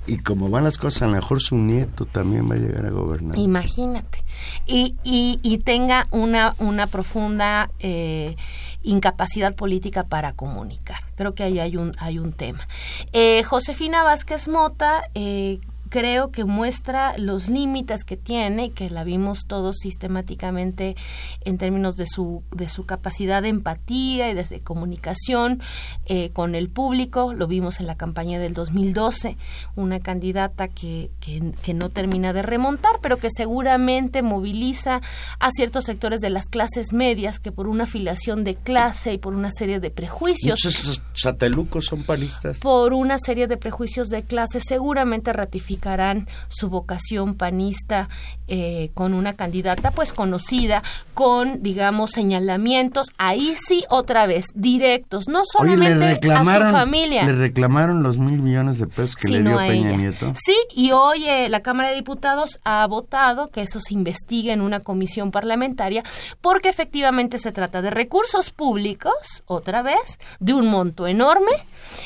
Y como van las cosas, a lo mejor su nieto también va a llegar a gobernar. Imagínate. Y, y, y tenga una, una profunda eh, incapacidad política para comunicar. Creo que ahí hay un, hay un tema. Eh, Josefina Vázquez Mota, eh, creo que muestra los límites que tiene y que la vimos todos sistemáticamente en términos de su, de su capacidad de empatía y de comunicación eh, con el público. Lo vimos en la campaña del 2012, una candidata que, que, que no termina de remontar, pero que seguramente moviliza a ciertos sectores de las clases medias que por una afiliación de clase y por una serie de prejuicios Muchos satelucos son panistas. por una serie de prejuicios de clase, seguramente su vocación panista eh, con una candidata pues conocida, con digamos señalamientos, ahí sí otra vez, directos, no solamente a su familia. le reclamaron los mil millones de pesos que le dio Peña. Nieto. Sí, y hoy eh, la Cámara de Diputados ha votado que eso se investigue en una comisión parlamentaria porque efectivamente se trata de recursos públicos, otra vez, de un monto enorme,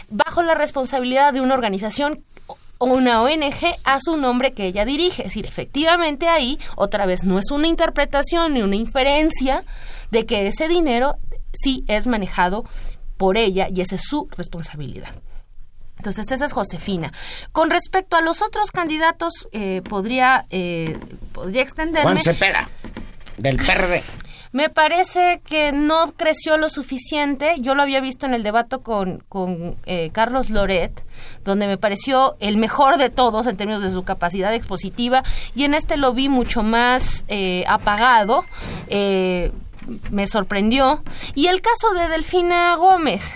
bajo la responsabilidad de una organización una ONG a su nombre que ella dirige. Es decir, efectivamente ahí, otra vez, no es una interpretación ni una inferencia de que ese dinero sí es manejado por ella y esa es su responsabilidad. Entonces, esa es Josefina. Con respecto a los otros candidatos, eh, podría, eh, podría extenderme. Juan Cepeda, del PRD. Me parece que no creció lo suficiente. Yo lo había visto en el debate con, con eh, Carlos Loret, donde me pareció el mejor de todos en términos de su capacidad expositiva, y en este lo vi mucho más eh, apagado. eh, me sorprendió. Y el caso de Delfina Gómez,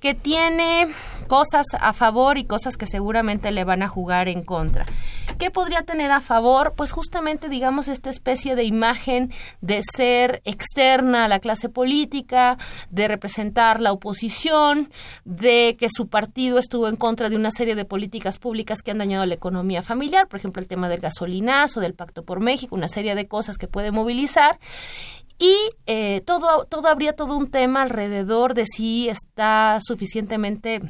que tiene cosas a favor y cosas que seguramente le van a jugar en contra. ¿Qué podría tener a favor? Pues justamente, digamos, esta especie de imagen de ser externa a la clase política, de representar la oposición, de que su partido estuvo en contra de una serie de políticas públicas que han dañado la economía familiar, por ejemplo, el tema del gasolinazo, del Pacto por México, una serie de cosas que puede movilizar. Y eh, todo, todo habría todo un tema alrededor de si está suficientemente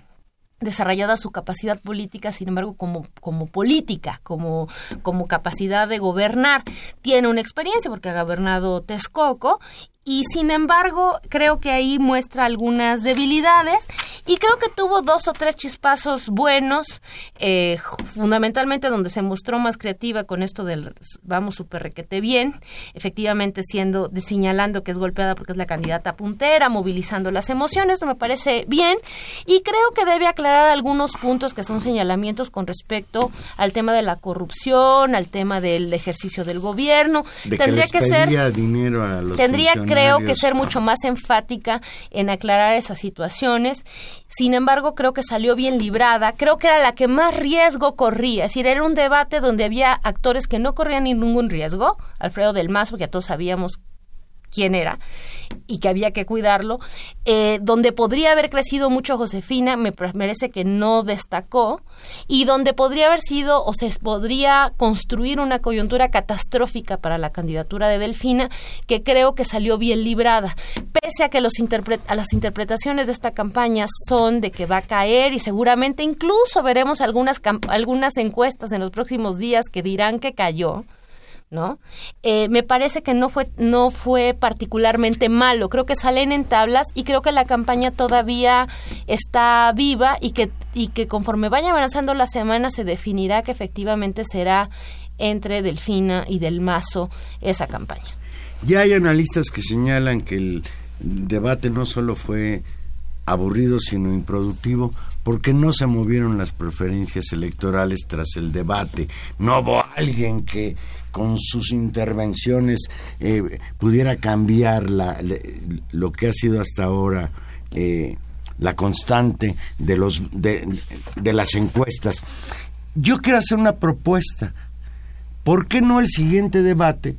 desarrollada su capacidad política, sin embargo, como, como política, como, como capacidad de gobernar. Tiene una experiencia porque ha gobernado Texcoco y sin embargo creo que ahí muestra algunas debilidades y creo que tuvo dos o tres chispazos buenos, eh, fundamentalmente donde se mostró más creativa con esto del vamos super requete bien, efectivamente siendo, de, señalando que es golpeada porque es la candidata puntera, movilizando las emociones, me parece bien. Y creo que debe aclarar algunos puntos que son señalamientos con respecto al tema de la corrupción, al tema del ejercicio del gobierno, De tendría que, que, ser dinero a los Tendría, creo que ser mucho más enfática en aclarar esas situaciones. Sin embargo, creo que salió bien librada. Creo que era la que más riesgo corría. Es decir, era un debate donde había actores que no corrían ningún riesgo. Alfredo del Mazo, que ya todos sabíamos quién era y que había que cuidarlo. Eh, donde podría haber crecido mucho Josefina, me parece que no destacó, y donde podría haber sido o se podría construir una coyuntura catastrófica para la candidatura de Delfina, que creo que salió bien librada, pese a que los a las interpretaciones de esta campaña son de que va a caer y seguramente incluso veremos algunas, algunas encuestas en los próximos días que dirán que cayó ¿no? Eh, me parece que no fue, no fue particularmente malo. Creo que salen en tablas y creo que la campaña todavía está viva y que, y que conforme vaya avanzando la semana se definirá que efectivamente será entre Delfina y Del Mazo esa campaña. Ya hay analistas que señalan que el debate no solo fue aburrido, sino improductivo, porque no se movieron las preferencias electorales tras el debate. No hubo alguien que con sus intervenciones eh, pudiera cambiar la, lo que ha sido hasta ahora eh, la constante de, los, de, de las encuestas. Yo quiero hacer una propuesta. ¿Por qué no el siguiente debate?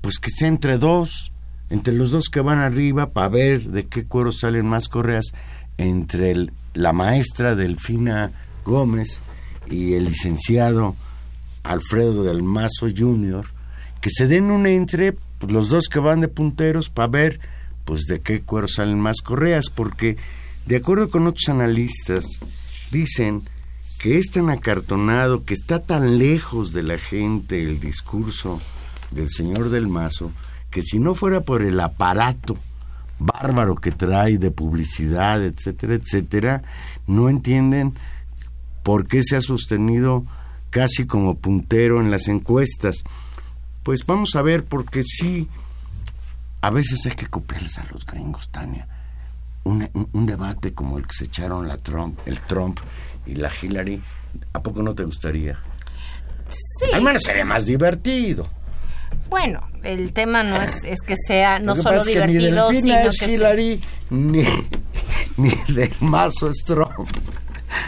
Pues que sea entre dos, entre los dos que van arriba, para ver de qué cuero salen más correas, entre la maestra Delfina Gómez y el licenciado Alfredo del Mazo Jr., que se den un entre pues, los dos que van de punteros para ver pues de qué cuero salen más correas, porque de acuerdo con otros analistas, dicen que es tan acartonado, que está tan lejos de la gente el discurso del señor del Mazo, que si no fuera por el aparato bárbaro que trae de publicidad, etcétera, etcétera, no entienden por qué se ha sostenido casi como puntero en las encuestas. Pues vamos a ver, porque sí, a veces hay que copiarles a los gringos, Tania. Un, un, debate como el que se echaron la Trump, el Trump y la Hillary, ¿a poco no te gustaría? Sí. Al menos sería más divertido. Bueno, el tema no es, es que sea no solo divertido, ni sino es que Hillary, ni, ni del mazo es Trump.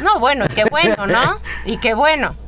No, bueno, qué bueno, ¿no? Y qué bueno.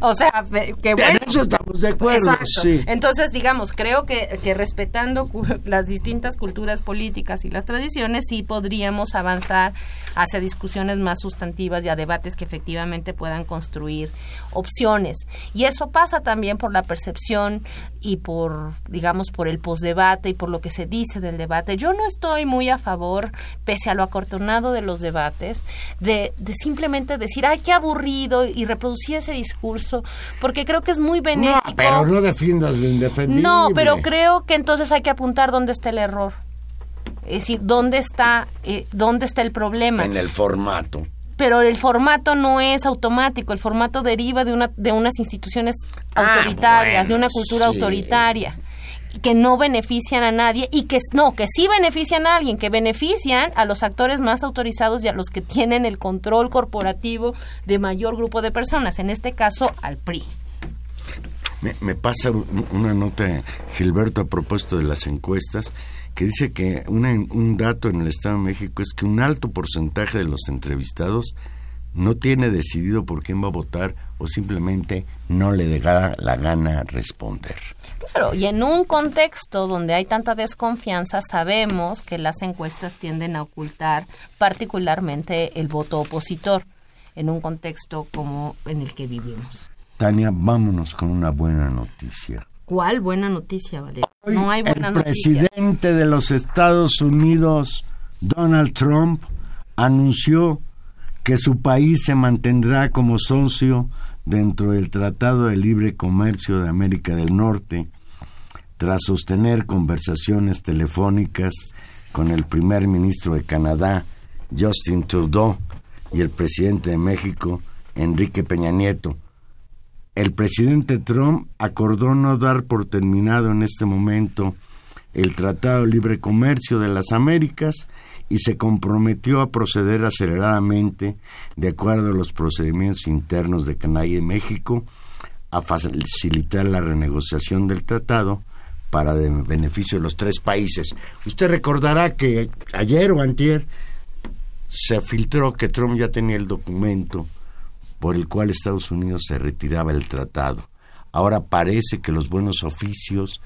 o sea, que bueno. En eso estamos de acuerdo, sí. Entonces, digamos, creo que, que respetando las distintas culturas políticas y las tradiciones, sí podríamos avanzar hacia discusiones más sustantivas y a debates que efectivamente puedan construir opciones. Y eso pasa también por la percepción y por, digamos, por el posdebate y por lo que se dice del debate. Yo no estoy muy a favor, pese a lo acortonado de los debates, de, de simplemente decir, ay, qué aburrido y reproducir ese discurso, porque creo que es muy benéfico. No, pero no defiendas lo indefendible. No, pero creo que entonces hay que apuntar dónde está el error. Es decir, ¿dónde está, eh, dónde está el problema? En el formato. Pero el formato no es automático, el formato deriva de, una, de unas instituciones Ah, autoritarias, de una cultura sí. autoritaria que no benefician a nadie y que no, que sí benefician a alguien, que benefician a los actores más autorizados y a los que tienen el control corporativo de mayor grupo de personas, en este caso al PRI. Me, pasa un- una nota, Gilberto, a propósito de las encuestas, que dice que una- un dato en el Estado de México es que un alto porcentaje de los entrevistados no tiene decidido por quién va a votar o simplemente no le da la gana responder. Claro, y en un contexto donde hay tanta desconfianza, sabemos que las encuestas tienden a ocultar particularmente el voto opositor en un contexto como en el que vivimos. Tania, vámonos con una buena noticia. ¿Cuál buena noticia, Valeria? No hay buena el noticia. presidente de los Estados Unidos, Donald Trump, anunció que su país se mantendrá como socio dentro del Tratado de Libre Comercio de América del Norte, tras sostener conversaciones telefónicas con el primer ministro de Canadá, Justin Trudeau, y el presidente de México, Enrique Peña Nieto. El presidente Trump acordó no dar por terminado en este momento el Tratado de Libre Comercio de las Américas y se comprometió a proceder aceleradamente, de acuerdo a los procedimientos internos de Canadá y México, a facilitar la renegociación del tratado para de beneficio de los tres países. Usted recordará que ayer o antier se filtró que Trump ya tenía el documento por el cual Estados Unidos se retiraba del tratado. Ahora parece que los buenos oficios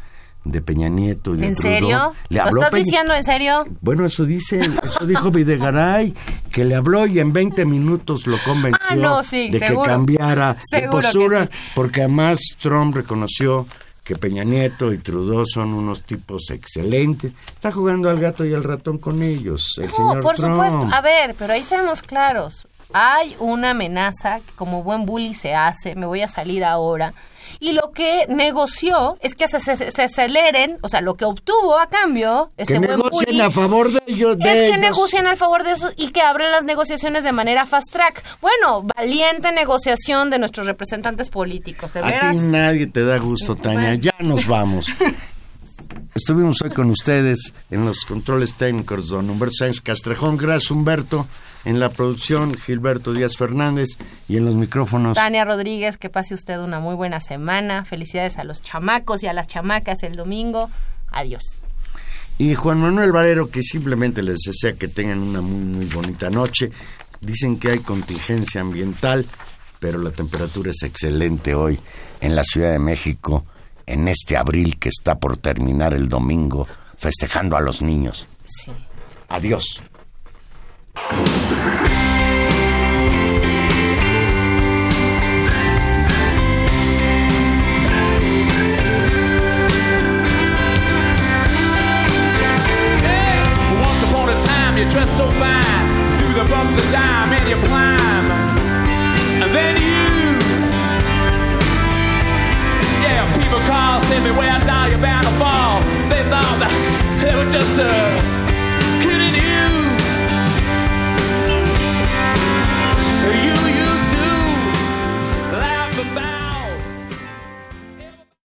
de Peña Nieto y de ¿En Trudeau. serio? Le ¿Lo habló estás Peña- diciendo en serio? Bueno, eso dice, eso dijo Videgaray, que le habló y en 20 minutos lo convenció Ah, no, sí, de seguro. que cambiara de postura, sí. porque además Trump reconoció que Peña Nieto y Trudeau son unos tipos excelentes. Está jugando al gato y al ratón con ellos, el No, señor por Trump. supuesto. A ver, pero ahí seamos claros. Hay una amenaza que como buen bully se hace, me voy a salir ahora. Y lo que negoció es que se, se- se aceleren, o sea, lo que obtuvo a cambio, este que buen negocien a favor de ellos. de es que ellos. negocien al favor de eso y que abran las negociaciones de manera fast track. Bueno, valiente negociación de nuestros representantes políticos, de A ti nadie te da gusto, Tania. Ya nos vamos. Estuvimos hoy con ustedes en los controles técnicos, don Humberto Sáenz Castrejón. Gracias, Humberto. En la producción, Gilberto Díaz Fernández. Y en los micrófonos, Tania Rodríguez, que pase usted una muy buena semana. Felicidades a los chamacos y a las chamacas el domingo. Adiós. Y Juan Manuel Valero, que simplemente les desea que tengan una muy, muy bonita noche. Dicen que hay contingencia ambiental, pero la temperatura es excelente hoy en la Ciudad de México, en este abril que está por terminar el domingo, festejando a los niños. Sí. Adiós. You so fine through the bumps and you and then you yeah people where now you're bound to fall. They thought that they were just a you.